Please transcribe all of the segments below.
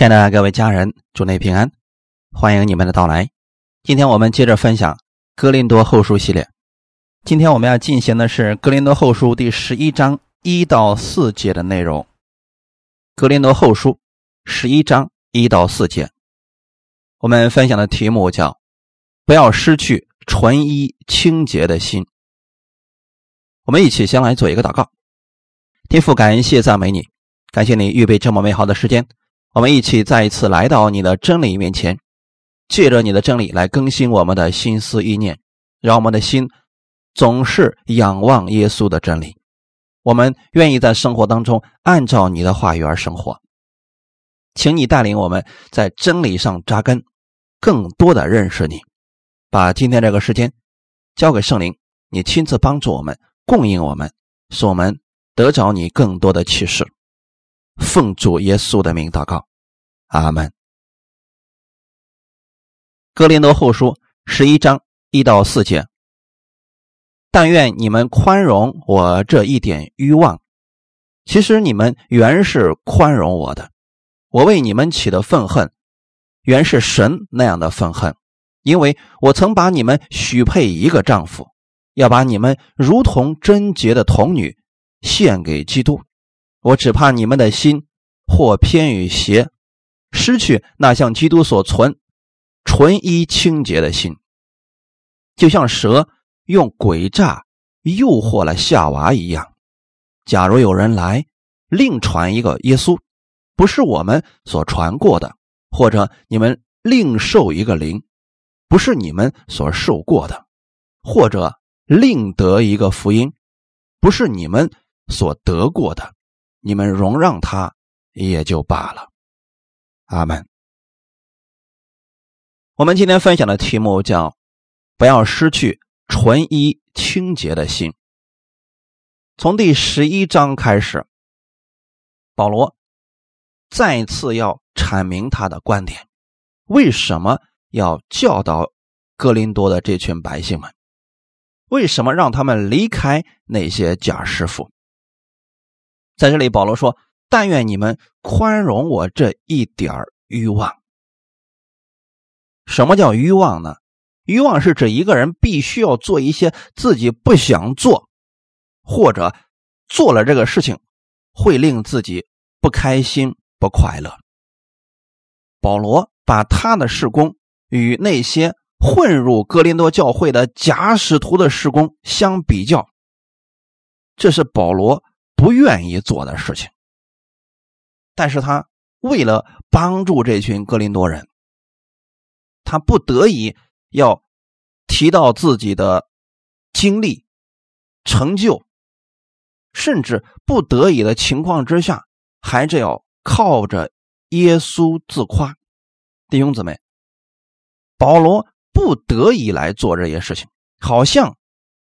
亲爱的各位家人，祝您平安，欢迎你们的到来。今天我们接着分享《哥林多后书》系列。今天我们要进行的是《哥林多后书》第十一章一到四节的内容。《哥林多后书》十一章一到四节，我们分享的题目叫“不要失去纯一清洁的心”。我们一起先来做一个祷告。天父，感谢赞美你，感谢你预备这么美好的时间。我们一起再一次来到你的真理面前，借着你的真理来更新我们的心思意念，让我们的心总是仰望耶稣的真理。我们愿意在生活当中按照你的话语而生活，请你带领我们在真理上扎根，更多的认识你。把今天这个时间交给圣灵，你亲自帮助我们，供应我们，使我们得着你更多的启示。奉主耶稣的名祷告，阿门。哥林多后书十一章一到四节，但愿你们宽容我这一点欲望。其实你们原是宽容我的，我为你们起的愤恨，原是神那样的愤恨，因为我曾把你们许配一个丈夫，要把你们如同贞洁的童女献给基督。我只怕你们的心或偏于邪，失去那像基督所存纯一清洁的心，就像蛇用诡诈诱惑了夏娃一样。假如有人来另传一个耶稣，不是我们所传过的，或者你们另受一个灵，不是你们所受过的，或者另得一个福音，不是你们所得过的。你们容让他也就罢了，阿门。我们今天分享的题目叫“不要失去纯一清洁的心”。从第十一章开始，保罗再次要阐明他的观点：为什么要教导哥林多的这群百姓们？为什么让他们离开那些假师傅？在这里，保罗说：“但愿你们宽容我这一点欲望。什么叫欲望呢？欲望是指一个人必须要做一些自己不想做，或者做了这个事情会令自己不开心、不快乐。”保罗把他的事工与那些混入哥林多教会的假使徒的事工相比较，这是保罗。不愿意做的事情，但是他为了帮助这群格林多人，他不得已要提到自己的经历、成就，甚至不得已的情况之下，还是要靠着耶稣自夸。弟兄姊妹，保罗不得已来做这些事情，好像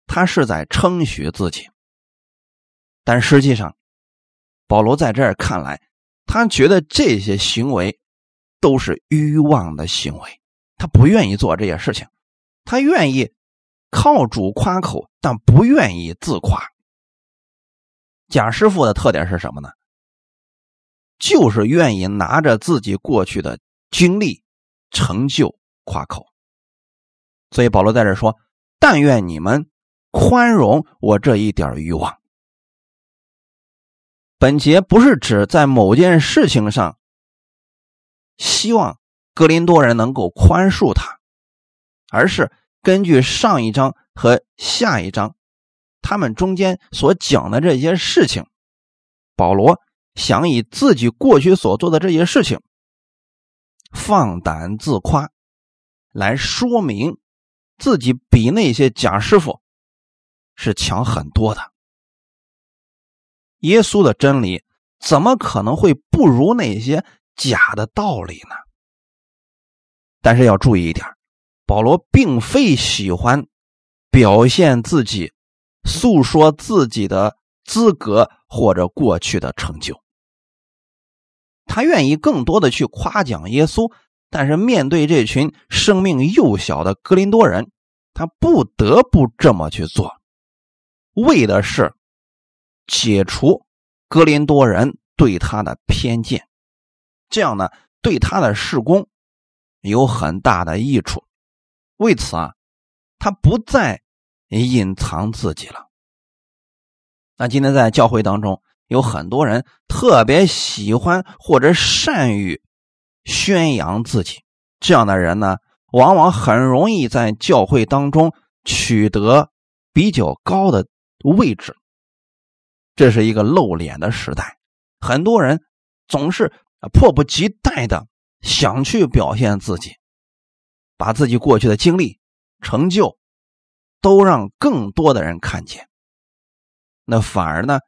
他是在称许自己。但实际上，保罗在这儿看来，他觉得这些行为都是欲望的行为，他不愿意做这些事情，他愿意靠主夸口，但不愿意自夸。贾师傅的特点是什么呢？就是愿意拿着自己过去的经历、成就夸口。所以保罗在这说：“但愿你们宽容我这一点欲望。”本节不是指在某件事情上，希望格林多人能够宽恕他，而是根据上一章和下一章他们中间所讲的这些事情，保罗想以自己过去所做的这些事情放胆自夸，来说明自己比那些假师傅是强很多的。耶稣的真理怎么可能会不如那些假的道理呢？但是要注意一点，保罗并非喜欢表现自己、诉说自己的资格或者过去的成就。他愿意更多的去夸奖耶稣，但是面对这群生命幼小的格林多人，他不得不这么去做，为的是。解除格林多人对他的偏见，这样呢，对他的事工有很大的益处。为此啊，他不再隐藏自己了。那今天在教会当中，有很多人特别喜欢或者善于宣扬自己，这样的人呢，往往很容易在教会当中取得比较高的位置。这是一个露脸的时代，很多人总是迫不及待的想去表现自己，把自己过去的经历、成就都让更多的人看见。那反而呢，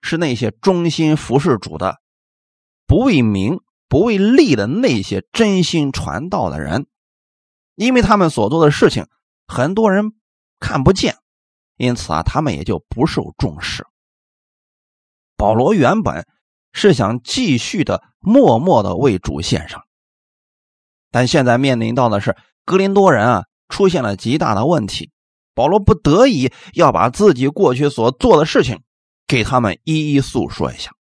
是那些忠心服侍主的、不为名、不为利的那些真心传道的人，因为他们所做的事情很多人看不见，因此啊，他们也就不受重视。保罗原本是想继续的默默的为主献上，但现在面临到的是格林多人啊出现了极大的问题，保罗不得已要把自己过去所做的事情给他们一一诉说一下，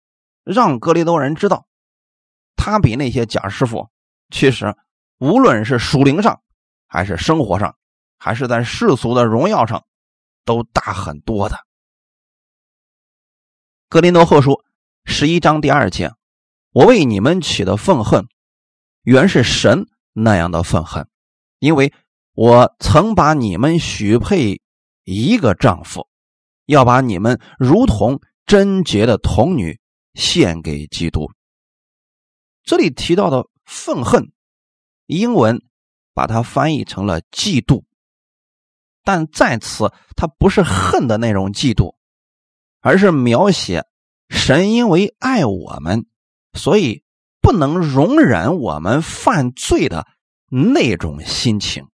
让格林多人知道，他比那些假师傅其实无论是属灵上，还是生活上，还是在世俗的荣耀上，都大很多的。格林多后书十一章第二节，我为你们起的愤恨，原是神那样的愤恨，因为我曾把你们许配一个丈夫，要把你们如同贞洁的童女献给基督。这里提到的愤恨，英文把它翻译成了嫉妒，但在此它不是恨的那种嫉妒。而是描写神因为爱我们，所以不能容忍我们犯罪的那种心情。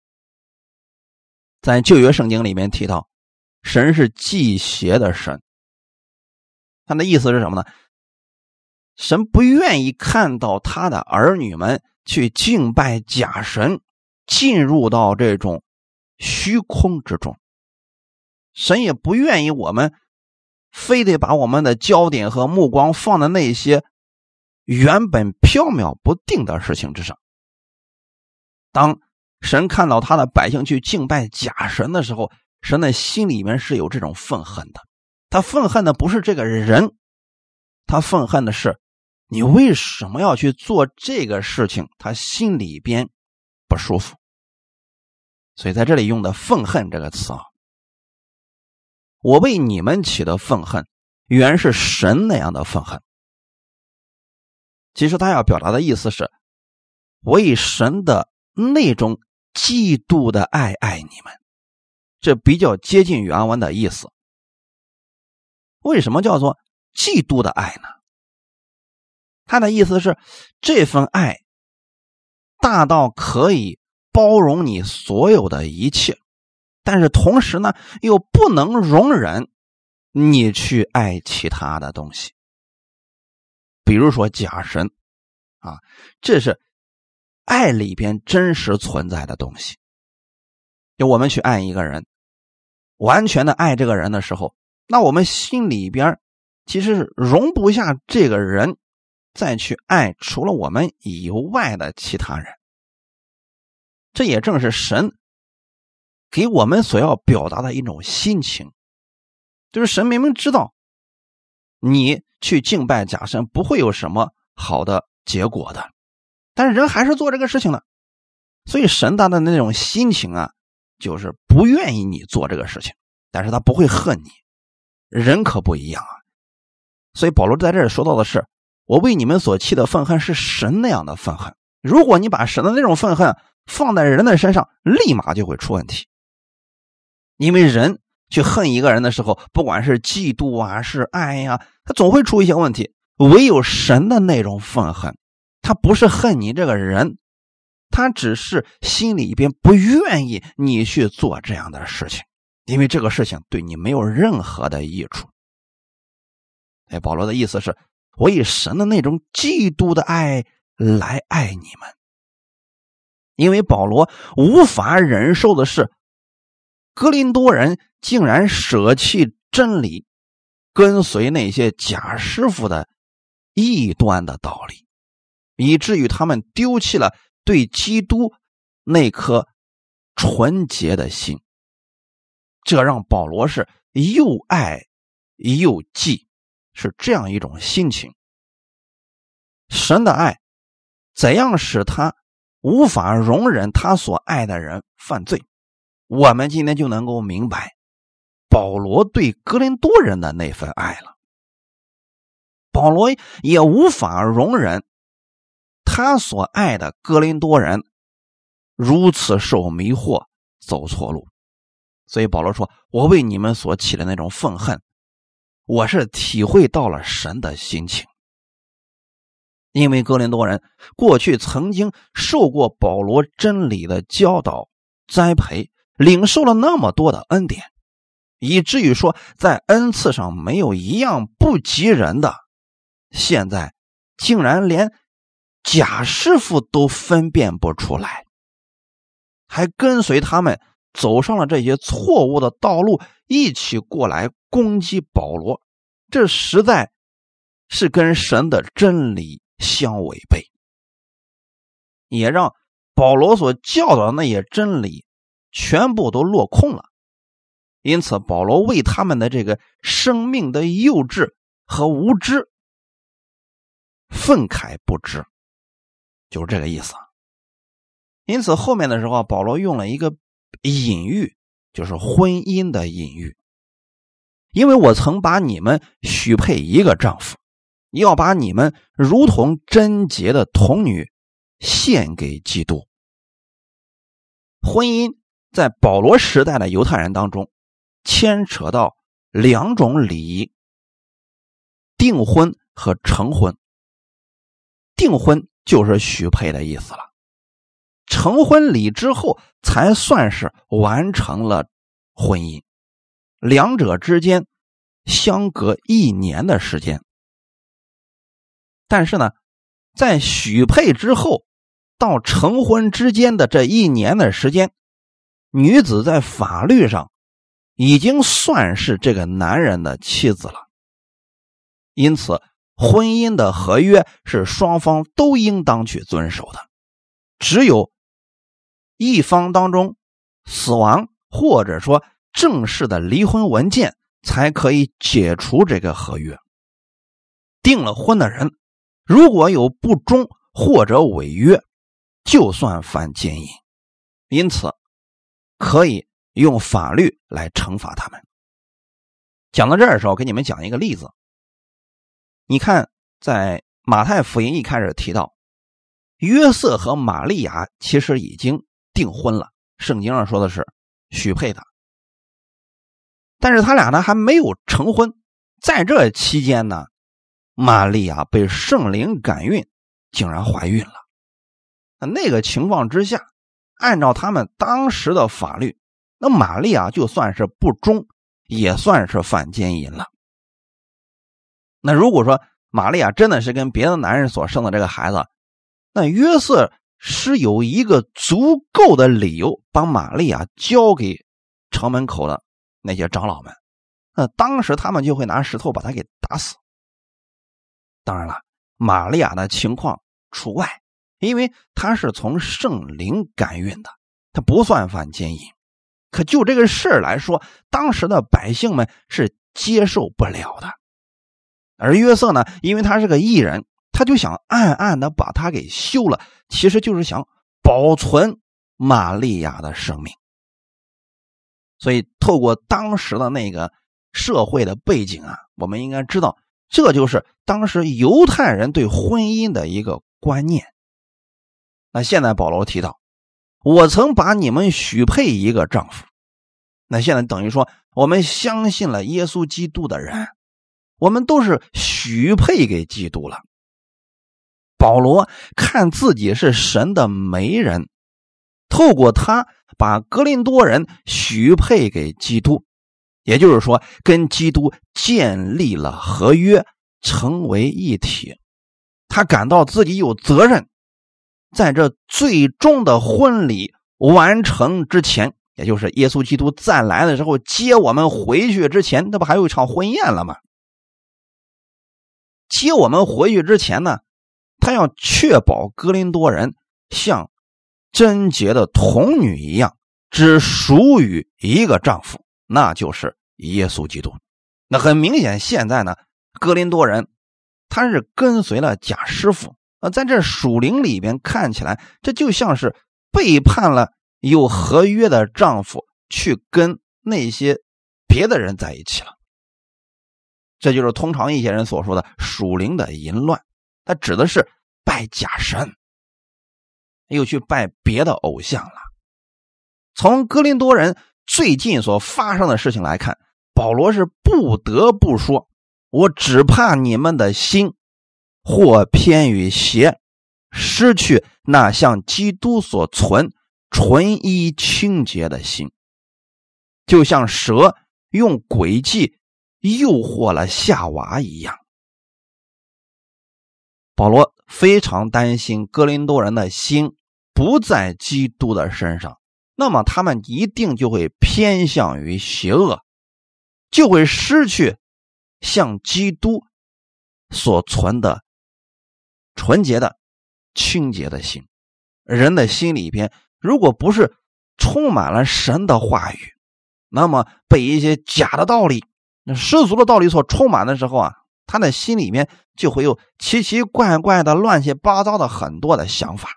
在旧约圣经里面提到，神是祭邪的神，他的意思是什么呢？神不愿意看到他的儿女们去敬拜假神，进入到这种虚空之中。神也不愿意我们。非得把我们的焦点和目光放在那些原本飘渺不定的事情之上。当神看到他的百姓去敬拜假神的时候，神的心里面是有这种愤恨的。他愤恨的不是这个人，他愤恨的是你为什么要去做这个事情？他心里边不舒服。所以在这里用的“愤恨”这个词啊。我为你们起的愤恨，原是神那样的愤恨。其实他要表达的意思是，我以神的那种嫉妒的爱爱你们，这比较接近原文的意思。为什么叫做嫉妒的爱呢？他的意思是，这份爱大到可以包容你所有的一切。但是同时呢，又不能容忍你去爱其他的东西，比如说假神啊，这是爱里边真实存在的东西。就我们去爱一个人，完全的爱这个人的时候，那我们心里边其实是容不下这个人再去爱除了我们以外的其他人。这也正是神。给我们所要表达的一种心情，就是神明明知道你去敬拜假神不会有什么好的结果的，但是人还是做这个事情了。所以神他的那种心情啊，就是不愿意你做这个事情，但是他不会恨你。人可不一样啊。所以保罗在这里说到的是：我为你们所气的愤恨是神那样的愤恨。如果你把神的那种愤恨放在人的身上，立马就会出问题。因为人去恨一个人的时候，不管是嫉妒啊，是爱呀，他总会出一些问题。唯有神的那种愤恨，他不是恨你这个人，他只是心里边不愿意你去做这样的事情，因为这个事情对你没有任何的益处。哎，保罗的意思是，我以神的那种嫉妒的爱来爱你们，因为保罗无法忍受的是。格林多人竟然舍弃真理，跟随那些假师傅的异端的道理，以至于他们丢弃了对基督那颗纯洁的心。这让保罗是又爱又忌，是这样一种心情。神的爱怎样使他无法容忍他所爱的人犯罪？我们今天就能够明白保罗对格林多人的那份爱了。保罗也无法容忍他所爱的格林多人如此受迷惑、走错路，所以保罗说：“我为你们所起的那种愤恨，我是体会到了神的心情。”因为哥林多人过去曾经受过保罗真理的教导、栽培，领受了那么多的恩典，以至于说在恩赐上没有一样不及人的，现在竟然连贾师傅都分辨不出来，还跟随他们走上了这些错误的道路，一起过来攻击保罗，这实在是跟神的真理。相违背，也让保罗所教导的那些真理全部都落空了。因此，保罗为他们的这个生命的幼稚和无知愤慨不知，就是这个意思。因此，后面的时候，保罗用了一个隐喻，就是婚姻的隐喻。因为我曾把你们许配一个丈夫。要把你们如同贞洁的童女献给基督。婚姻在保罗时代的犹太人当中，牵扯到两种礼仪：订婚和成婚。订婚就是许配的意思了，成婚礼之后才算是完成了婚姻。两者之间相隔一年的时间。但是呢，在许配之后到成婚之间的这一年的时间，女子在法律上已经算是这个男人的妻子了。因此，婚姻的合约是双方都应当去遵守的。只有一方当中死亡，或者说正式的离婚文件，才可以解除这个合约。订了婚的人。如果有不忠或者违约，就算犯奸淫，因此可以用法律来惩罚他们。讲到这儿的时候，给你们讲一个例子。你看，在马太福音一开始提到，约瑟和玛利亚其实已经订婚了，圣经上说的是许配的，但是他俩呢还没有成婚，在这期间呢。玛利亚被圣灵感孕，竟然怀孕了。那那个情况之下，按照他们当时的法律，那玛利亚就算是不忠，也算是犯奸淫了。那如果说玛利亚真的是跟别的男人所生的这个孩子，那约瑟是有一个足够的理由把玛利亚交给城门口的那些长老们，那当时他们就会拿石头把他给打死。当然了，玛利亚的情况除外，因为他是从圣灵感孕的，他不算犯奸淫。可就这个事儿来说，当时的百姓们是接受不了的。而约瑟呢，因为他是个异人，他就想暗暗的把他给休了，其实就是想保存玛利亚的生命。所以，透过当时的那个社会的背景啊，我们应该知道。这就是当时犹太人对婚姻的一个观念。那现在保罗提到，我曾把你们许配一个丈夫。那现在等于说，我们相信了耶稣基督的人，我们都是许配给基督了。保罗看自己是神的媒人，透过他把格林多人许配给基督。也就是说，跟基督建立了合约，成为一体。他感到自己有责任，在这最终的婚礼完成之前，也就是耶稣基督再来的时候接我们回去之前，那不还有一场婚宴了吗？接我们回去之前呢，他要确保哥林多人像贞洁的童女一样，只属于一个丈夫，那就是耶稣基督。那很明显，现在呢，哥林多人他是跟随了假师傅啊，在这属灵里边看起来，这就像是背叛了有合约的丈夫，去跟那些别的人在一起了。这就是通常一些人所说的属灵的淫乱，它指的是拜假神，又去拜别的偶像了。从哥林多人最近所发生的事情来看，保罗是不得不说：“我只怕你们的心或偏于邪，失去那像基督所存纯一清洁的心，就像蛇用诡计。”诱惑了夏娃一样，保罗非常担心哥林多人的心不在基督的身上，那么他们一定就会偏向于邪恶，就会失去像基督所存的纯洁的、清洁的心。人的心里边，如果不是充满了神的话语，那么被一些假的道理。那世俗的道理所充满的时候啊，他的心里面就会有奇奇怪怪的、乱七八糟的很多的想法。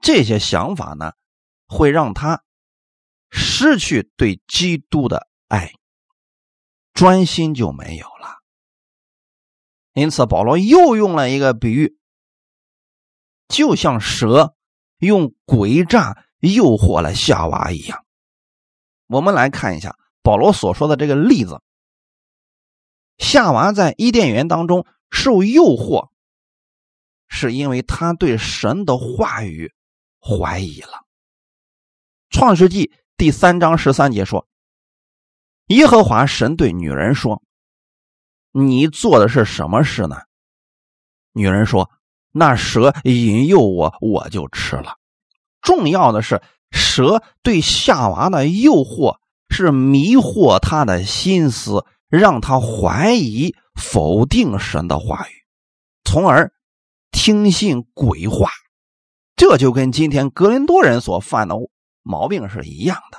这些想法呢，会让他失去对基督的爱，专心就没有了。因此，保罗又用了一个比喻，就像蛇用诡诈诱惑了夏娃一样。我们来看一下。保罗所说的这个例子，夏娃在伊甸园当中受诱惑，是因为他对神的话语怀疑了。创世纪第三章十三节说：“耶和华神对女人说，你做的是什么事呢？”女人说：“那蛇引诱我，我就吃了。”重要的是，蛇对夏娃的诱惑。是迷惑他的心思，让他怀疑、否定神的话语，从而听信鬼话。这就跟今天格林多人所犯的毛病是一样的。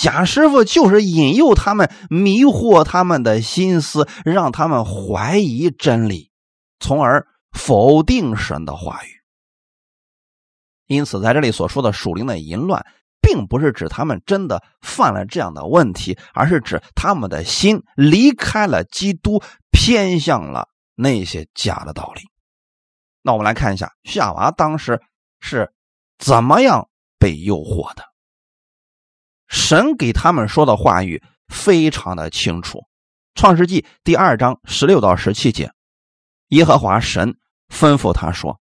贾师傅就是引诱他们、迷惑他们的心思，让他们怀疑真理，从而否定神的话语。因此，在这里所说的属灵的淫乱。并不是指他们真的犯了这样的问题，而是指他们的心离开了基督，偏向了那些假的道理。那我们来看一下夏娃当时是怎么样被诱惑的。神给他们说的话语非常的清楚，《创世纪》第二章十六到十七节，耶和华神吩咐他说：“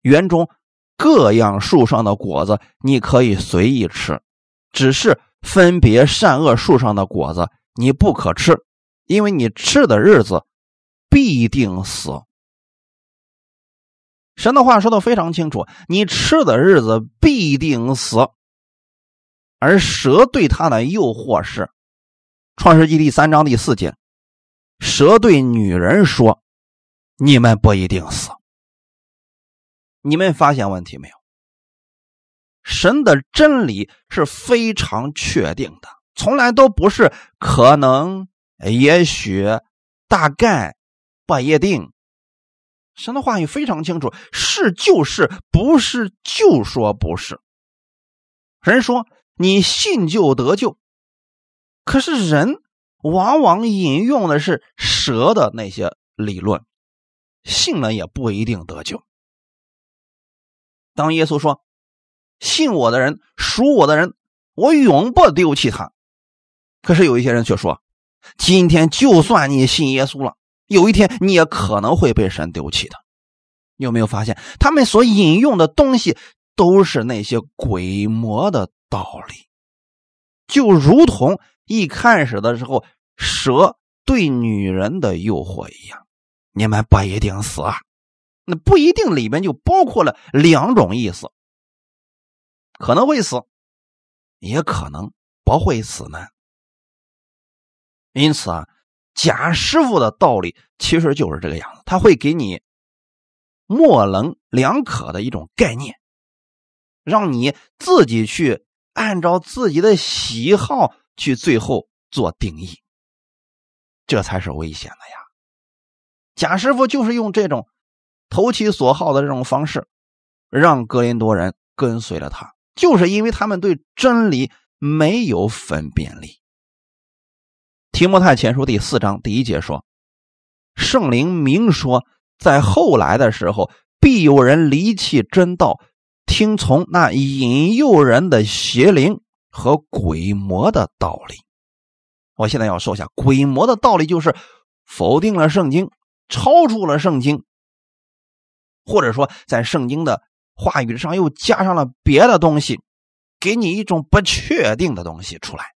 园中。”各样树上的果子你可以随意吃，只是分别善恶树上的果子你不可吃，因为你吃的日子必定死。神的话说的非常清楚，你吃的日子必定死。而蛇对他的诱惑是，《创世纪》第三章第四节，蛇对女人说：“你们不一定死。”你们发现问题没有？神的真理是非常确定的，从来都不是可能、也许、大概、不一定。神的话语非常清楚，是就是，不是就说不是。人说你信就得救，可是人往往引用的是蛇的那些理论，信了也不一定得救。当耶稣说：“信我的人，属我的人，我永不丢弃他。”可是有一些人却说：“今天就算你信耶稣了，有一天你也可能会被神丢弃的。”有没有发现，他们所引用的东西都是那些鬼魔的道理，就如同一开始的时候蛇对女人的诱惑一样。你们不一定死啊。那不一定里面就包括了两种意思，可能会死，也可能不会死呢。因此啊，贾师傅的道理其实就是这个样子，他会给你模棱两可的一种概念，让你自己去按照自己的喜好去最后做定义，这才是危险的呀。贾师傅就是用这种投其所好的这种方式，让格林多人跟随了他，就是因为他们对真理没有分辨力。提摩太前书第四章第一节说：“圣灵明说，在后来的时候，必有人离弃真道，听从那引诱人的邪灵和鬼魔的道理。”我现在要说一下，鬼魔的道理就是否定了圣经。超出了圣经，或者说在圣经的话语上又加上了别的东西，给你一种不确定的东西出来，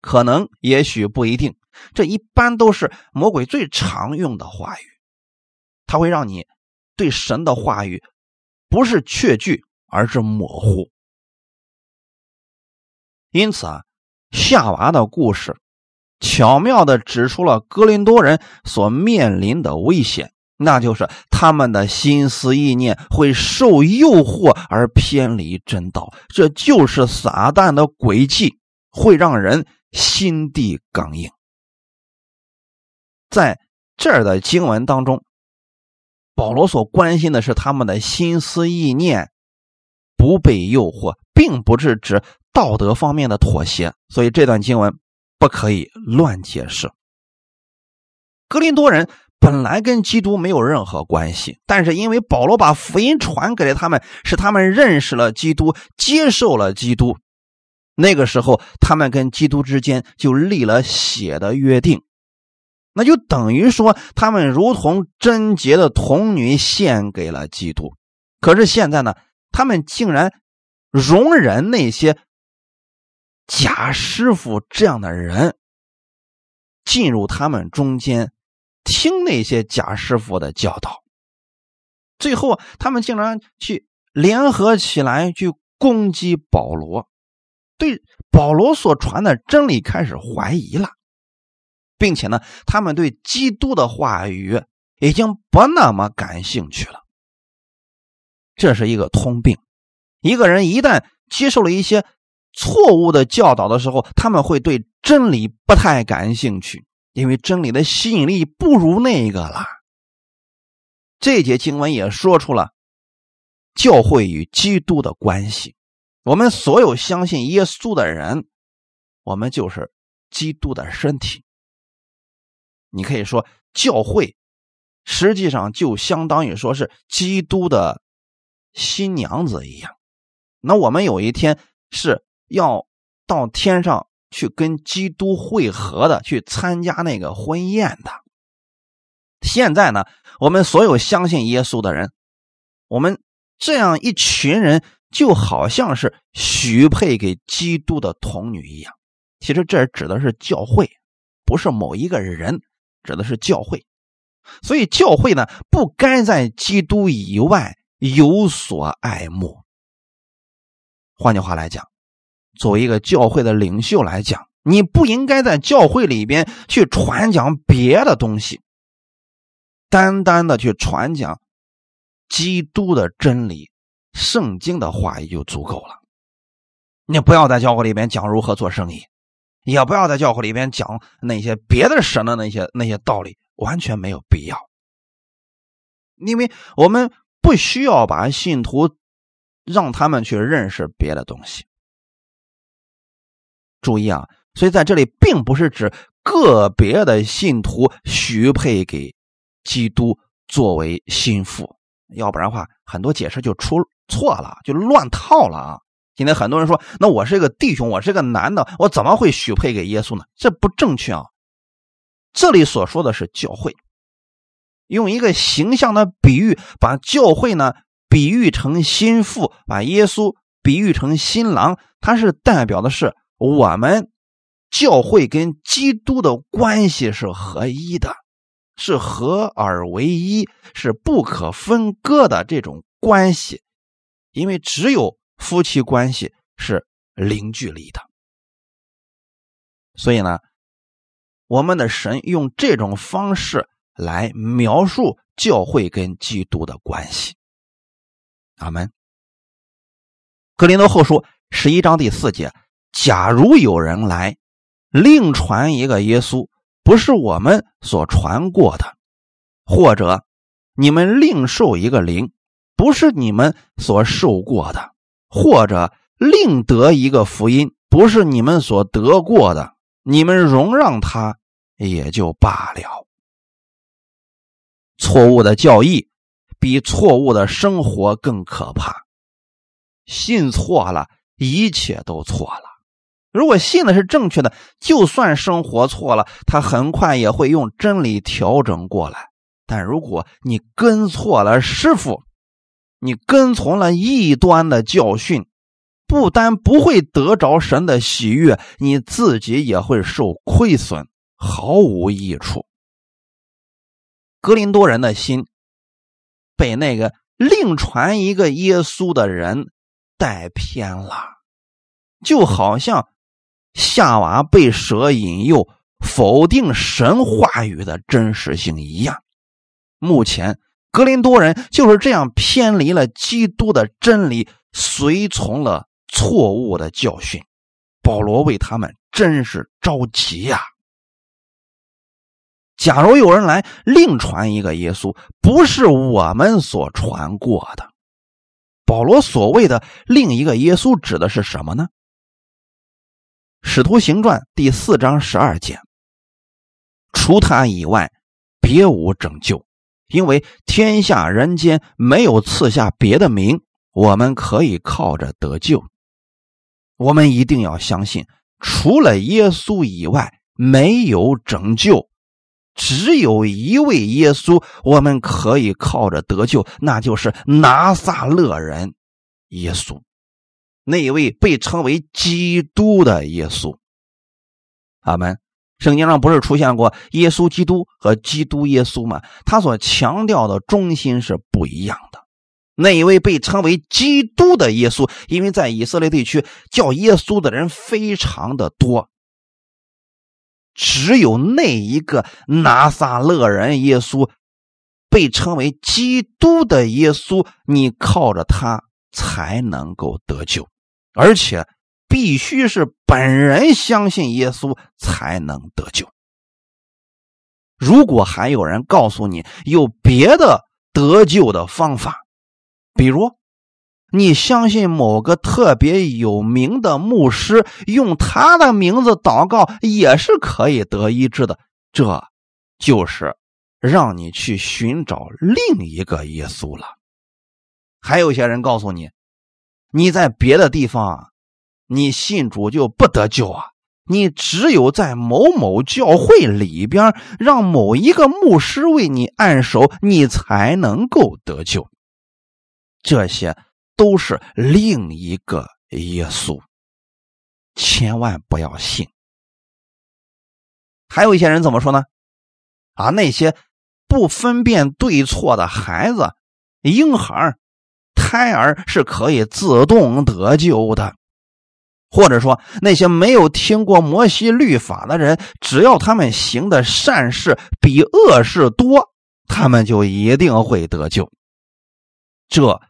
可能也许不一定，这一般都是魔鬼最常用的话语，它会让你对神的话语不是确据，而是模糊。因此啊，夏娃的故事。巧妙的指出了哥林多人所面临的危险，那就是他们的心思意念会受诱惑而偏离真道，这就是撒旦的诡计，会让人心地刚硬。在这儿的经文当中，保罗所关心的是他们的心思意念不被诱惑，并不是指道德方面的妥协，所以这段经文。不可以乱解释。格林多人本来跟基督没有任何关系，但是因为保罗把福音传给了他们，使他们认识了基督，接受了基督。那个时候，他们跟基督之间就立了血的约定，那就等于说，他们如同贞洁的童女献给了基督。可是现在呢，他们竟然容忍那些。贾师傅这样的人进入他们中间，听那些贾师傅的教导，最后他们竟然去联合起来去攻击保罗，对保罗所传的真理开始怀疑了，并且呢，他们对基督的话语已经不那么感兴趣了。这是一个通病，一个人一旦接受了一些。错误的教导的时候，他们会对真理不太感兴趣，因为真理的吸引力不如那个了。这节经文也说出了教会与基督的关系。我们所有相信耶稣的人，我们就是基督的身体。你可以说，教会实际上就相当于说是基督的新娘子一样。那我们有一天是。要到天上去跟基督会合的，去参加那个婚宴的。现在呢，我们所有相信耶稣的人，我们这样一群人，就好像是许配给基督的童女一样。其实这指的是教会，不是某一个人，指的是教会。所以教会呢，不该在基督以外有所爱慕。换句话来讲。作为一个教会的领袖来讲，你不应该在教会里边去传讲别的东西，单单的去传讲基督的真理、圣经的话语就足够了。你不要在教会里边讲如何做生意，也不要在教会里边讲那些别的神的那些那些道理，完全没有必要。因为我们不需要把信徒让他们去认识别的东西。注意啊，所以在这里并不是指个别的信徒许配给基督作为心腹，要不然的话，很多解释就出错了，就乱套了啊！今天很多人说，那我是一个弟兄，我是个男的，我怎么会许配给耶稣呢？这不正确啊！这里所说的是教会，用一个形象的比喻，把教会呢比喻成心腹，把耶稣比喻成新郎，它是代表的是。我们教会跟基督的关系是合一的，是合而为一，是不可分割的这种关系。因为只有夫妻关系是零距离的，所以呢，我们的神用这种方式来描述教会跟基督的关系。阿门。格林多后书十一章第四节：假如有人来另传一个耶稣，不是我们所传过的，或者你们另受一个灵，不是你们所受过的，或者另得一个福音，不是你们所得过的，你们容让他也就罢了。错误的教义比错误的生活更可怕。信错了，一切都错了。如果信的是正确的，就算生活错了，他很快也会用真理调整过来。但如果你跟错了师傅，你跟从了异端的教训，不单不会得着神的喜悦，你自己也会受亏损，毫无益处。格林多人的心被那个另传一个耶稣的人带偏了，就好像。夏娃被蛇引诱，否定神话语的真实性一样。目前，格林多人就是这样偏离了基督的真理，随从了错误的教训。保罗为他们真是着急呀！假如有人来另传一个耶稣，不是我们所传过的，保罗所谓的另一个耶稣指的是什么呢？《使徒行传》第四章十二节，除他以外，别无拯救，因为天下人间没有赐下别的名，我们可以靠着得救。我们一定要相信，除了耶稣以外，没有拯救，只有一位耶稣，我们可以靠着得救，那就是拿撒勒人耶稣。那一位被称为基督的耶稣，阿门。圣经上不是出现过耶稣基督和基督耶稣吗？他所强调的中心是不一样的。那一位被称为基督的耶稣，因为在以色列地区叫耶稣的人非常的多，只有那一个拿撒勒人耶稣被称为基督的耶稣，你靠着他才能够得救。而且必须是本人相信耶稣才能得救。如果还有人告诉你有别的得救的方法，比如你相信某个特别有名的牧师用他的名字祷告也是可以得医治的，这就是让你去寻找另一个耶稣了。还有些人告诉你。你在别的地方，你信主就不得救啊！你只有在某某教会里边，让某一个牧师为你按手，你才能够得救。这些都是另一个耶稣，千万不要信。还有一些人怎么说呢？啊，那些不分辨对错的孩子、婴孩。胎儿是可以自动得救的，或者说那些没有听过摩西律法的人，只要他们行的善事比恶事多，他们就一定会得救。这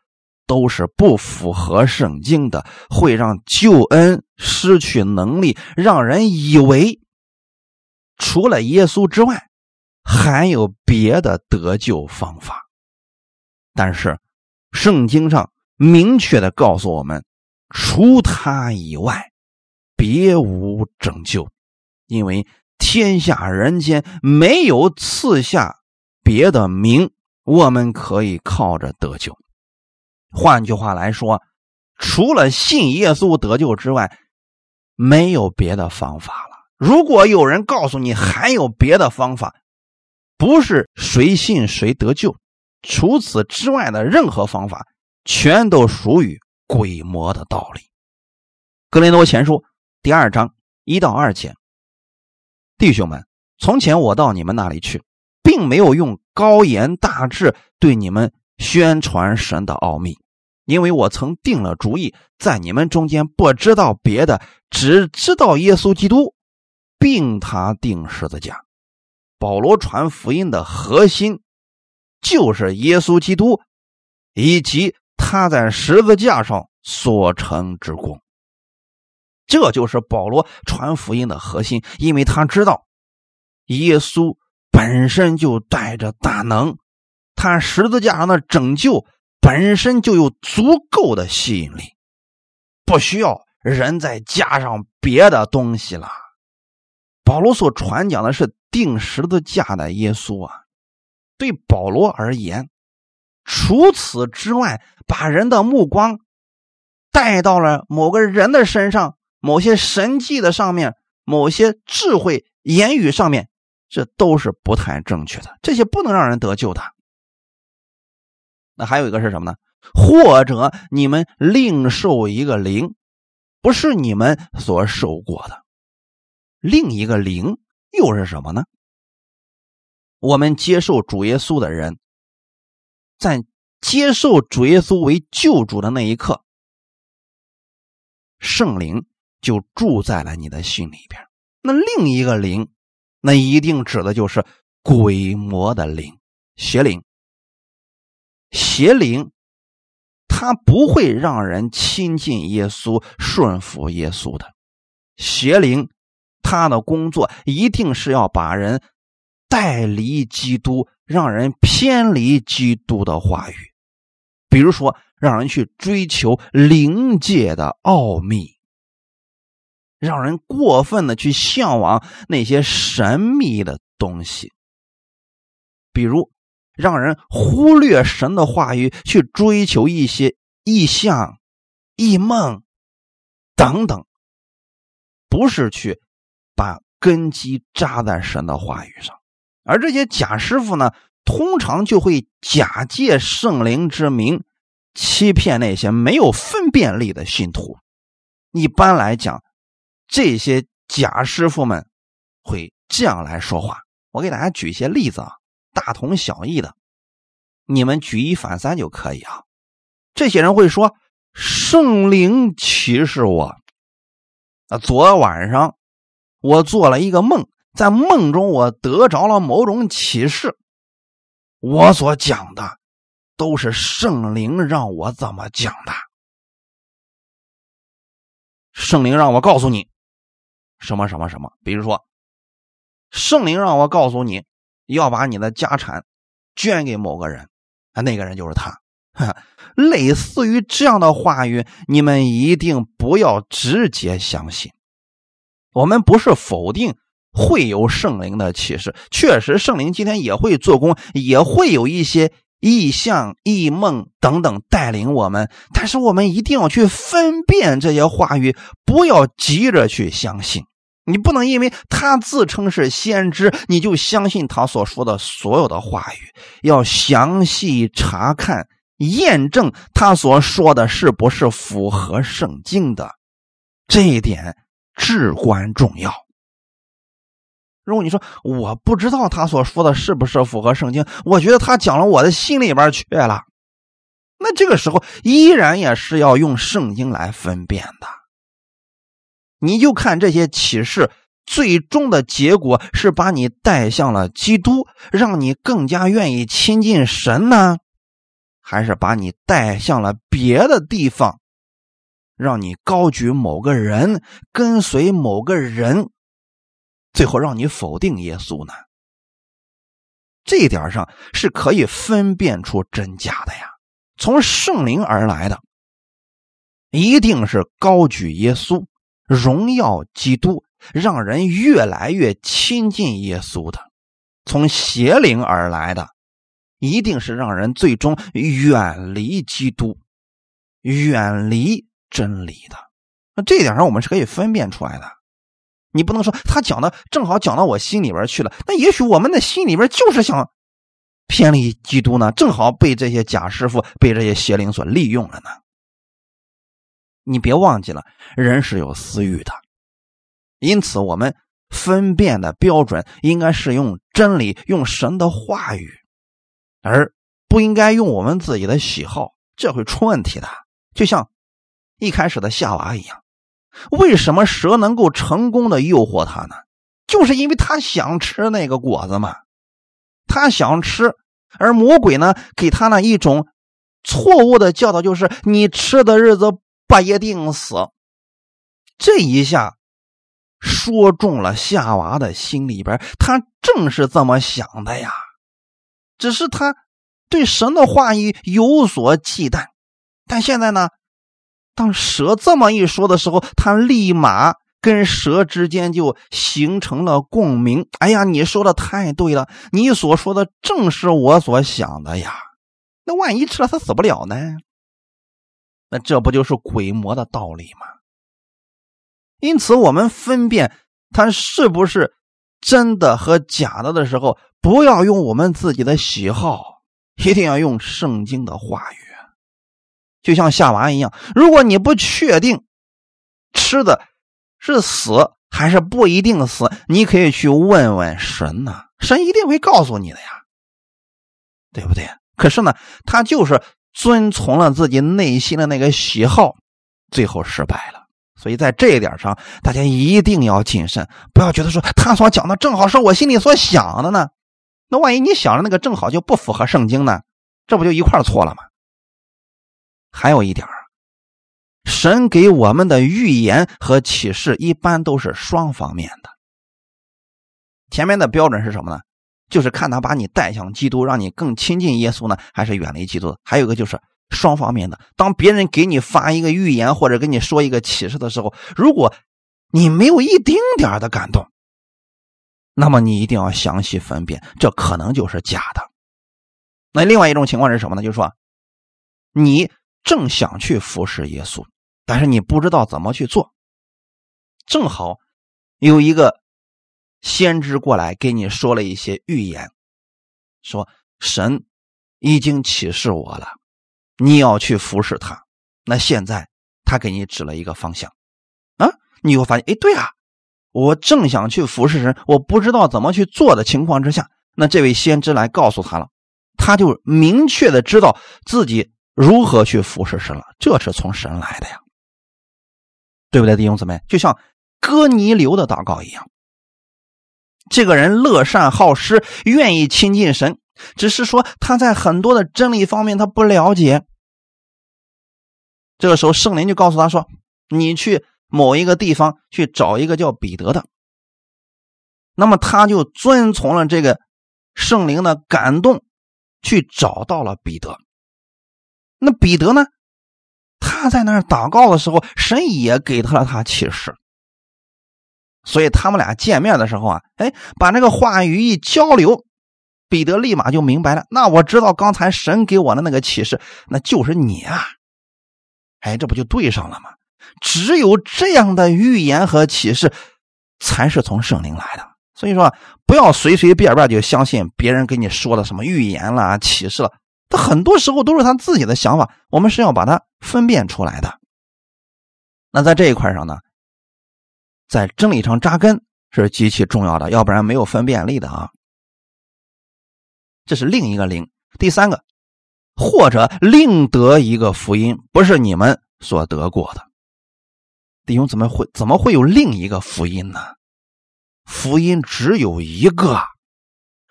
都是不符合圣经的，会让救恩失去能力，让人以为除了耶稣之外还有别的得救方法，但是。圣经上明确的告诉我们，除他以外，别无拯救，因为天下人间没有赐下别的名，我们可以靠着得救。换句话来说，除了信耶稣得救之外，没有别的方法了。如果有人告诉你还有别的方法，不是谁信谁得救。除此之外的任何方法，全都属于鬼魔的道理。格林多前书第二章一到二节，弟兄们，从前我到你们那里去，并没有用高言大志对你们宣传神的奥秘，因为我曾定了主意，在你们中间不知道别的，只知道耶稣基督，并他定十字架。保罗传福音的核心。就是耶稣基督以及他在十字架上所成之功。这就是保罗传福音的核心，因为他知道耶稣本身就带着大能，看十字架上的拯救本身就有足够的吸引力，不需要人再加上别的东西了。保罗所传讲的是钉十字架的耶稣啊，对保罗而言，除此之外，把人的目光带到了某个人的身上。某些神迹的上面，某些智慧言语上面，这都是不太正确的。这些不能让人得救的。那还有一个是什么呢？或者你们另受一个灵，不是你们所受过的。另一个灵又是什么呢？我们接受主耶稣的人，在接受主耶稣为救主的那一刻，圣灵。就住在了你的心里边。那另一个灵，那一定指的就是鬼魔的灵、邪灵。邪灵，他不会让人亲近耶稣、顺服耶稣的。邪灵，他的工作一定是要把人带离基督，让人偏离基督的话语。比如说，让人去追求灵界的奥秘。让人过分的去向往那些神秘的东西，比如让人忽略神的话语，去追求一些异象、异梦等等，不是去把根基扎在神的话语上。而这些假师傅呢，通常就会假借圣灵之名，欺骗那些没有分辨力的信徒。一般来讲。这些假师傅们会这样来说话，我给大家举一些例子啊，大同小异的，你们举一反三就可以啊。这些人会说：“圣灵启示我，啊，昨晚上我做了一个梦，在梦中我得着了某种启示，我所讲的都是圣灵让我怎么讲的，圣灵让我告诉你。”什么什么什么？比如说，圣灵让我告诉你，要把你的家产捐给某个人，啊，那个人就是他。类似于这样的话语，你们一定不要直接相信。我们不是否定会有圣灵的启示，确实圣灵今天也会做工，也会有一些异象、异梦等等带领我们，但是我们一定要去分辨这些话语，不要急着去相信。你不能因为他自称是先知，你就相信他所说的所有的话语。要详细查看、验证他所说的是不是符合圣经的，这一点至关重要。如果你说我不知道他所说的是不是符合圣经，我觉得他讲了我的心里边去了，那这个时候依然也是要用圣经来分辨的。你就看这些启示，最终的结果是把你带向了基督，让你更加愿意亲近神呢，还是把你带向了别的地方，让你高举某个人，跟随某个人，最后让你否定耶稣呢？这一点上是可以分辨出真假的呀。从圣灵而来的，一定是高举耶稣。荣耀基督，让人越来越亲近耶稣的；从邪灵而来的，一定是让人最终远离基督、远离真理的。那这点上，我们是可以分辨出来的。你不能说他讲的正好讲到我心里边去了，那也许我们的心里边就是想偏离基督呢，正好被这些假师傅、被这些邪灵所利用了呢。你别忘记了，人是有私欲的，因此我们分辨的标准应该是用真理、用神的话语，而不应该用我们自己的喜好，这会出问题的。就像一开始的夏娃一样，为什么蛇能够成功的诱惑他呢？就是因为他想吃那个果子嘛，他想吃，而魔鬼呢，给他呢一种错误的教导，就是你吃的日子不一定死。这一下说中了夏娃的心里边，他正是这么想的呀。只是他对神的话语有所忌惮，但现在呢，当蛇这么一说的时候，他立马跟蛇之间就形成了共鸣。哎呀，你说的太对了，你所说的正是我所想的呀。那万一吃了他死不了呢？那这不就是鬼魔的道理吗？因此，我们分辨它是不是真的和假的的时候。不要用我们自己的喜好，一定要用圣经的话语。就像夏娃一样，如果你不确定吃的是死还是不一定死，你可以去问问神呐，神一定会告诉你的呀，对不对？可是呢，他就是遵从了自己内心的那个喜好，最后失败了。所以在这一点上，大家一定要谨慎，不要觉得说他所讲的正好是我心里所想的呢。那万一你想的那个正好就不符合圣经呢？这不就一块错了吗？还有一点神给我们的预言和启示一般都是双方面的。前面的标准是什么呢？就是看他把你带向基督，让你更亲近耶稣呢，还是远离基督？还有一个就是双方面的。当别人给你发一个预言或者跟你说一个启示的时候，如果你没有一丁点的感动。那么你一定要详细分辨，这可能就是假的。那另外一种情况是什么呢？就是说，你正想去服侍耶稣，但是你不知道怎么去做。正好有一个先知过来给你说了一些预言，说神已经启示我了，你要去服侍他。那现在他给你指了一个方向，啊，你会发现，哎，对啊。我正想去服侍神，我不知道怎么去做的情况之下，那这位先知来告诉他了，他就明确的知道自己如何去服侍神了。这是从神来的呀，对不对，弟兄姊妹？就像哥尼流的祷告一样，这个人乐善好施，愿意亲近神，只是说他在很多的真理方面他不了解。这个时候圣灵就告诉他说：“你去。”某一个地方去找一个叫彼得的，那么他就遵从了这个圣灵的感动，去找到了彼得。那彼得呢？他在那儿祷告的时候，神也给他了他启示。所以他们俩见面的时候啊，哎，把那个话语一交流，彼得立马就明白了。那我知道刚才神给我的那个启示，那就是你啊！哎，这不就对上了吗？只有这样的预言和启示，才是从圣灵来的。所以说，不要随随便便就相信别人给你说的什么预言啦、启示了。他很多时候都是他自己的想法，我们是要把它分辨出来的。那在这一块上呢，在真理上扎根是极其重要的，要不然没有分辨力的啊。这是另一个灵，第三个，或者另得一个福音，不是你们所得过的。弟兄怎么会怎么会有另一个福音呢？福音只有一个。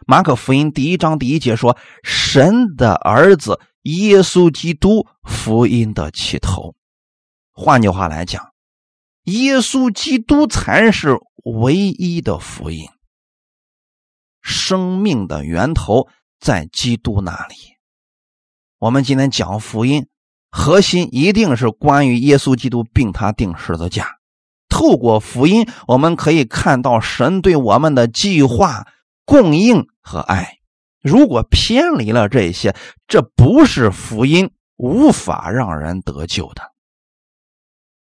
马可福音第一章第一节说：“神的儿子耶稣基督，福音的起头。”换句话来讲，耶稣基督才是唯一的福音。生命的源头在基督那里。我们今天讲福音。核心一定是关于耶稣基督并他定十字架。透过福音，我们可以看到神对我们的计划、供应和爱。如果偏离了这些，这不是福音，无法让人得救的。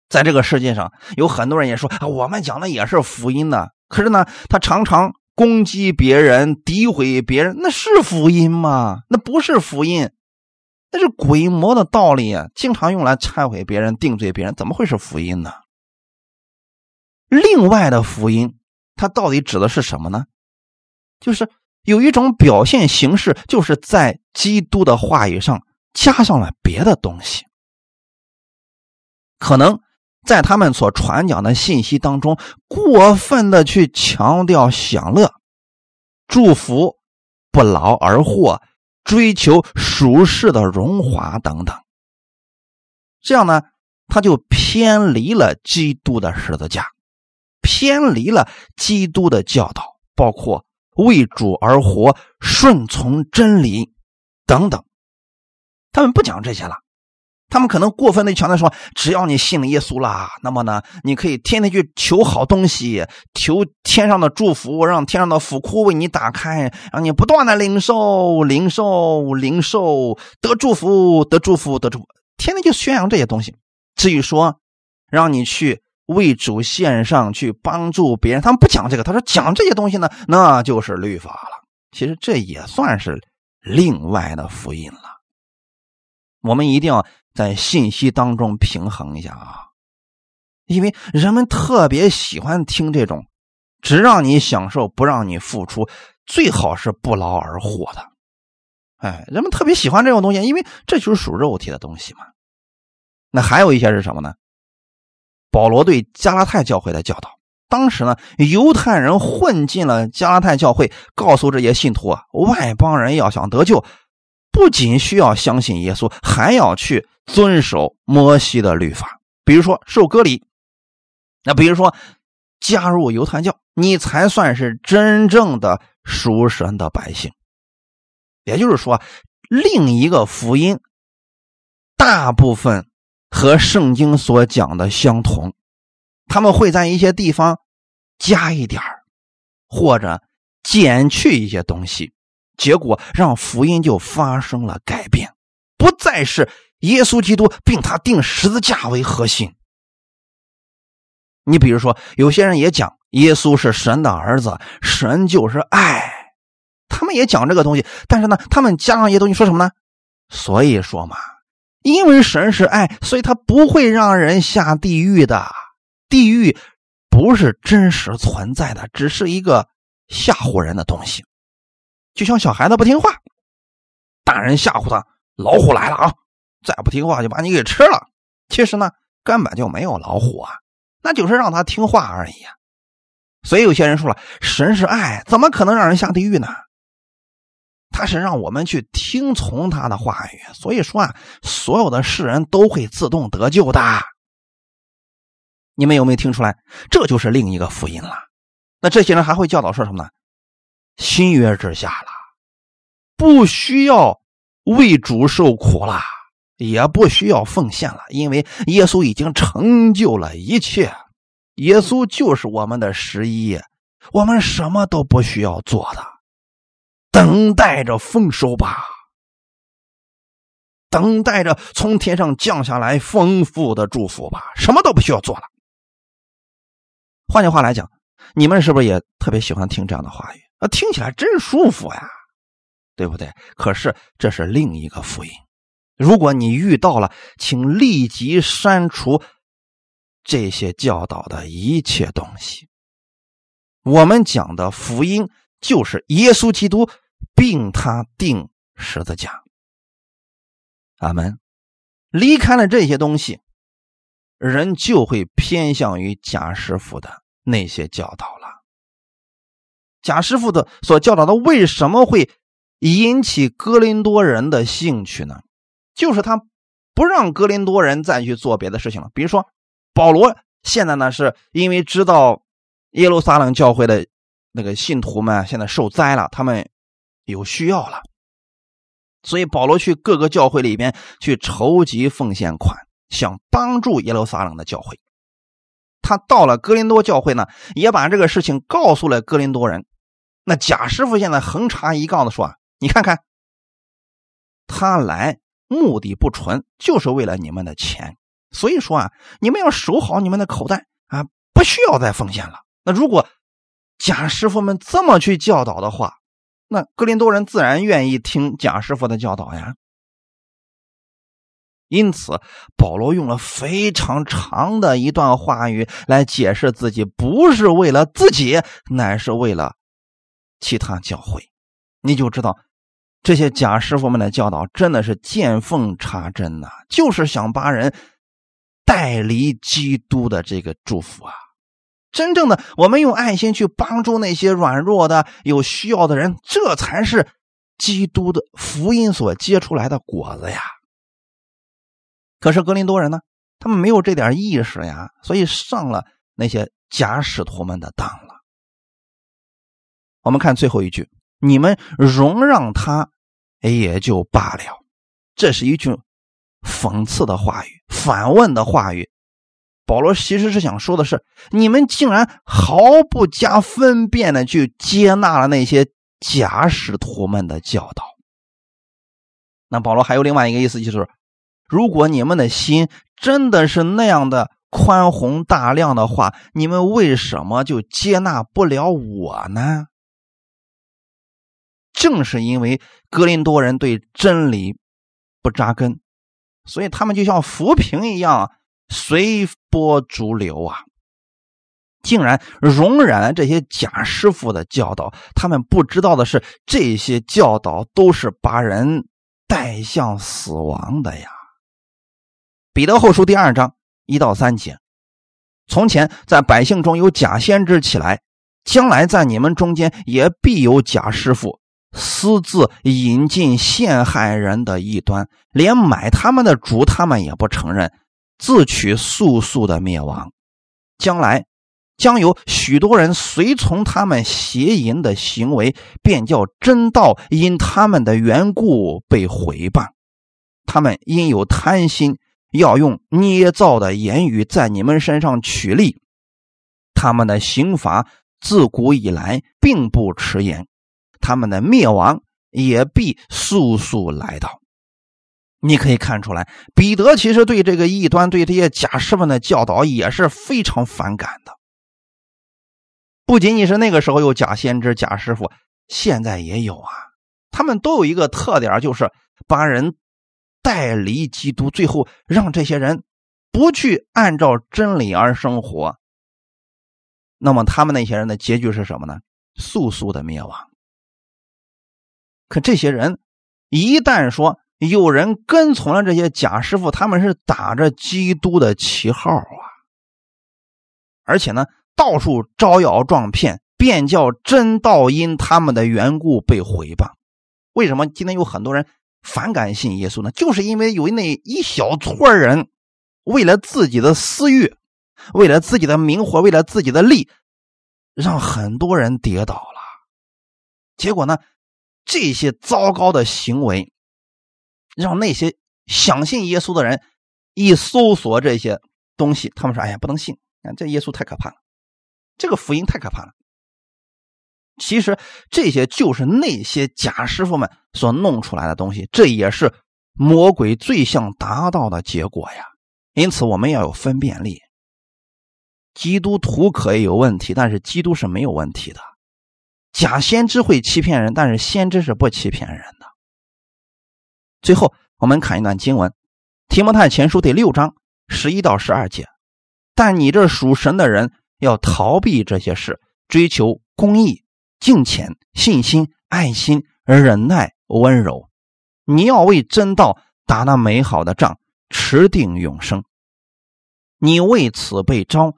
在这个世界上，有很多人也说啊，我们讲的也是福音呢。可是呢，他常常攻击别人、诋毁别人，那是福音吗？那不是福音。那是鬼魔的道理啊，经常用来忏悔别人、定罪别人，怎么会是福音呢？另外的福音，它到底指的是什么呢？就是有一种表现形式，就是在基督的话语上加上了别的东西，可能在他们所传讲的信息当中，过分的去强调享乐、祝福、不劳而获。追求俗世的荣华等等。这样呢，他就偏离了基督的十字架，偏离了基督的教导，包括为主而活、顺从真理等等。他们不讲这些了。他们可能过分的强调说，只要你信了耶稣啦，那么呢，你可以天天去求好东西，求天上的祝福，让天上的府库为你打开，让你不断的领受、领受、领受，得祝福、得祝福、得祝福，天天就宣扬这些东西。至于说让你去为主献上，去帮助别人，他们不讲这个。他说讲这些东西呢，那就是律法了。其实这也算是另外的福音了。我们一定要。在信息当中平衡一下啊，因为人们特别喜欢听这种只让你享受不让你付出，最好是不劳而获的。哎，人们特别喜欢这种东西，因为这就是属肉体的东西嘛。那还有一些是什么呢？保罗对加拉太教会的教导，当时呢，犹太人混进了加拉太教会，告诉这些信徒啊，外邦人要想得救。不仅需要相信耶稣，还要去遵守摩西的律法，比如说受割礼，那比如说加入犹太教，你才算是真正的属神的百姓。也就是说，另一个福音大部分和圣经所讲的相同，他们会在一些地方加一点或者减去一些东西。结果让福音就发生了改变，不再是耶稣基督并他定十字架为核心。你比如说，有些人也讲耶稣是神的儿子，神就是爱，他们也讲这个东西。但是呢，他们加上一些东西，说什么呢？所以说嘛，因为神是爱，所以他不会让人下地狱的。地狱不是真实存在的，只是一个吓唬人的东西。就像小孩子不听话，大人吓唬他：“老虎来了啊！再不听话就把你给吃了。”其实呢，根本就没有老虎啊，那就是让他听话而已啊。所以有些人说了：“神是爱，怎么可能让人下地狱呢？”他是让我们去听从他的话语。所以说啊，所有的世人都会自动得救的。你们有没有听出来？这就是另一个福音了。那这些人还会教导说什么呢？新约之下了，不需要为主受苦了，也不需要奉献了，因为耶稣已经成就了一切。耶稣就是我们的十一，我们什么都不需要做的，等待着丰收吧，等待着从天上降下来丰富的祝福吧，什么都不需要做了。换句话来讲，你们是不是也特别喜欢听这样的话语？啊，听起来真舒服呀，对不对？可是这是另一个福音。如果你遇到了，请立即删除这些教导的一切东西。我们讲的福音就是耶稣基督，并他定十字架。阿门。离开了这些东西，人就会偏向于贾师傅的那些教导了。贾师傅的所教导的为什么会引起哥林多人的兴趣呢？就是他不让哥林多人再去做别的事情了。比如说，保罗现在呢是因为知道耶路撒冷教会的那个信徒们现在受灾了，他们有需要了，所以保罗去各个教会里边去筹集奉献款，想帮助耶路撒冷的教会。他到了哥林多教会呢，也把这个事情告诉了哥林多人。那贾师傅现在横插一杠的说：“你看看，他来目的不纯，就是为了你们的钱。所以说啊，你们要守好你们的口袋啊，不需要再奉献了。那如果贾师傅们这么去教导的话，那格林多人自然愿意听贾师傅的教导呀。因此，保罗用了非常长的一段话语来解释自己不是为了自己，乃是为了。”其他教会，你就知道这些假师傅们的教导真的是见缝插针呐，就是想把人带离基督的这个祝福啊！真正的，我们用爱心去帮助那些软弱的、有需要的人，这才是基督的福音所结出来的果子呀。可是格林多人呢，他们没有这点意识呀，所以上了那些假使徒们的当。我们看最后一句：“你们容让他也就罢了。”这是一句讽刺的话语，反问的话语。保罗其实是想说的是：你们竟然毫不加分辨的去接纳了那些假使徒们的教导。那保罗还有另外一个意思，就是如果你们的心真的是那样的宽宏大量的话，你们为什么就接纳不了我呢？正是因为格林多人对真理不扎根，所以他们就像浮萍一样。随波逐流啊！竟然容忍了这些假师傅的教导。他们不知道的是，这些教导都是把人带向死亡的呀。彼得后书第二章一到三节：从前在百姓中有假先知起来，将来在你们中间也必有假师傅，私自引进陷害人的异端，连买他们的主他们也不承认。自取速速的灭亡，将来将有许多人随从他们邪淫的行为，便叫真道因他们的缘故被毁谤。他们因有贪心，要用捏造的言语在你们身上取利。他们的刑罚自古以来并不迟延，他们的灭亡也必速速来到。你可以看出来，彼得其实对这个异端、对这些假师们的教导也是非常反感的。不仅仅是那个时候有假先知、假师傅，现在也有啊。他们都有一个特点，就是把人带离基督，最后让这些人不去按照真理而生活。那么他们那些人的结局是什么呢？速速的灭亡。可这些人一旦说，有人跟从了这些假师傅，他们是打着基督的旗号啊，而且呢，到处招摇撞骗，便叫真道因他们的缘故被毁谤。为什么今天有很多人反感信耶稣呢？就是因为有那一小撮人，为了自己的私欲，为了自己的名或为了自己的利，让很多人跌倒了。结果呢，这些糟糕的行为。让那些相信耶稣的人一搜索这些东西，他们说：“哎呀，不能信！啊，这耶稣太可怕了，这个福音太可怕了。”其实这些就是那些假师傅们所弄出来的东西，这也是魔鬼最想达到的结果呀。因此，我们要有分辨力。基督徒可以有问题，但是基督是没有问题的。假先知会欺骗人，但是先知是不欺骗人的。最后，我们看一段经文，《提摩太前书》第六章十一到十二节。但你这属神的人要逃避这些事，追求公义、敬虔、信心、爱心、忍耐、温柔。你要为真道打那美好的仗，持定永生。你为此被招，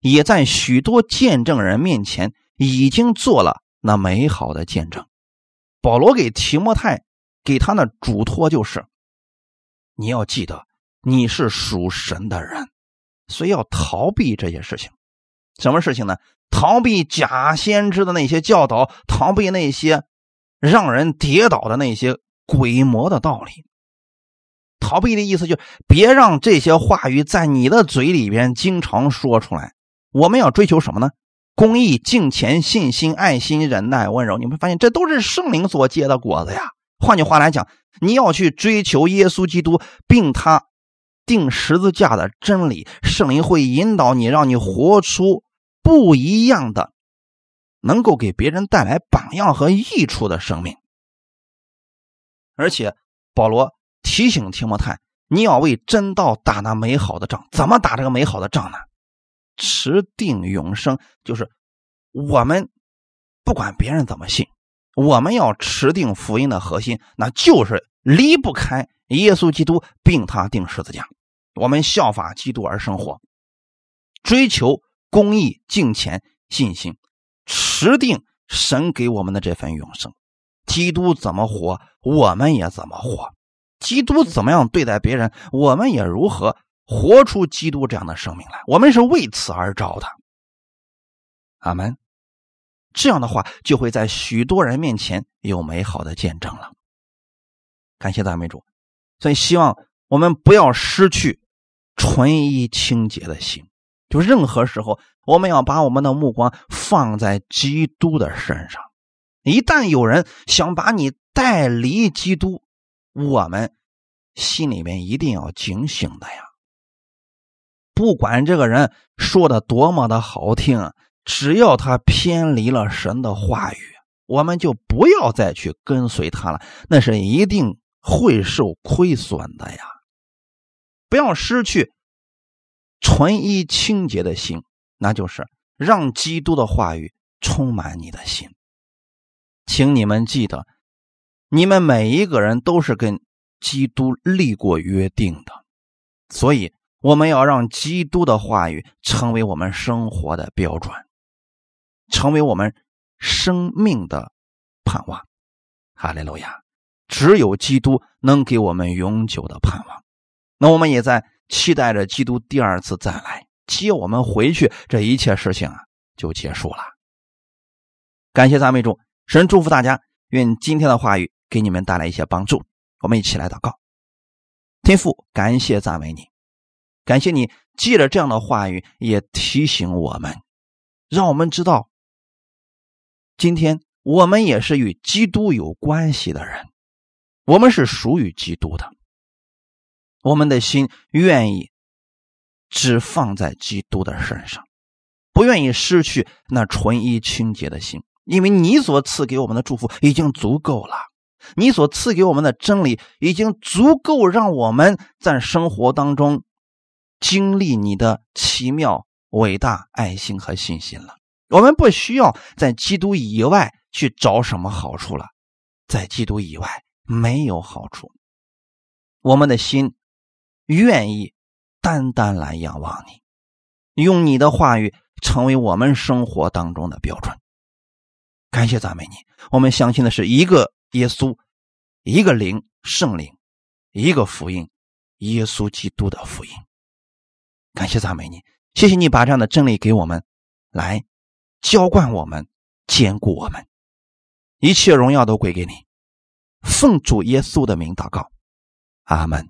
也在许多见证人面前已经做了那美好的见证。保罗给提摩太。给他的嘱托就是：你要记得你是属神的人，所以要逃避这些事情。什么事情呢？逃避假先知的那些教导，逃避那些让人跌倒的那些鬼魔的道理。逃避的意思就是别让这些话语在你的嘴里边经常说出来。我们要追求什么呢？公义、敬虔、信心、爱心、忍耐、温柔。你会发现，这都是圣灵所结的果子呀。换句话来讲，你要去追求耶稣基督，并他定十字架的真理，圣灵会引导你，让你活出不一样的，能够给别人带来榜样和益处的生命。而且保罗提醒提摩太，你要为真道打那美好的仗。怎么打这个美好的仗呢？持定永生，就是我们不管别人怎么信。我们要持定福音的核心，那就是离不开耶稣基督，并他定十字架。我们效法基督而生活，追求公义、敬虔、信心，持定神给我们的这份永生。基督怎么活，我们也怎么活；基督怎么样对待别人，我们也如何活出基督这样的生命来。我们是为此而招的。阿门。这样的话，就会在许多人面前有美好的见证了。感谢赞美主。所以，希望我们不要失去纯一清洁的心。就任何时候，我们要把我们的目光放在基督的身上。一旦有人想把你带离基督，我们心里面一定要警醒的呀。不管这个人说的多么的好听，只要他偏离了神的话语，我们就不要再去跟随他了。那是一定会受亏损的呀。不要失去。纯一清洁的心，那就是让基督的话语充满你的心。请你们记得，你们每一个人都是跟基督立过约定的，所以我们要让基督的话语成为我们生活的标准，成为我们生命的盼望。哈利路亚！只有基督能给我们永久的盼望。那我们也在。期待着基督第二次再来接我们回去，这一切事情啊就结束了。感谢赞美主，神祝福大家，愿今天的话语给你们带来一些帮助。我们一起来祷告，天父，感谢赞美你，感谢你借着这样的话语也提醒我们，让我们知道，今天我们也是与基督有关系的人，我们是属于基督的。我们的心愿意只放在基督的身上，不愿意失去那纯一清洁的心，因为你所赐给我们的祝福已经足够了，你所赐给我们的真理已经足够让我们在生活当中经历你的奇妙、伟大爱心和信心了。我们不需要在基督以外去找什么好处了，在基督以外没有好处，我们的心。愿意单单来仰望你，用你的话语成为我们生活当中的标准。感谢赞美你，我们相信的是一个耶稣，一个灵圣灵，一个福音，耶稣基督的福音。感谢赞美你，谢谢你把这样的真理给我们，来浇灌我们，坚固我们，一切荣耀都归给你。奉主耶稣的名祷告，阿门。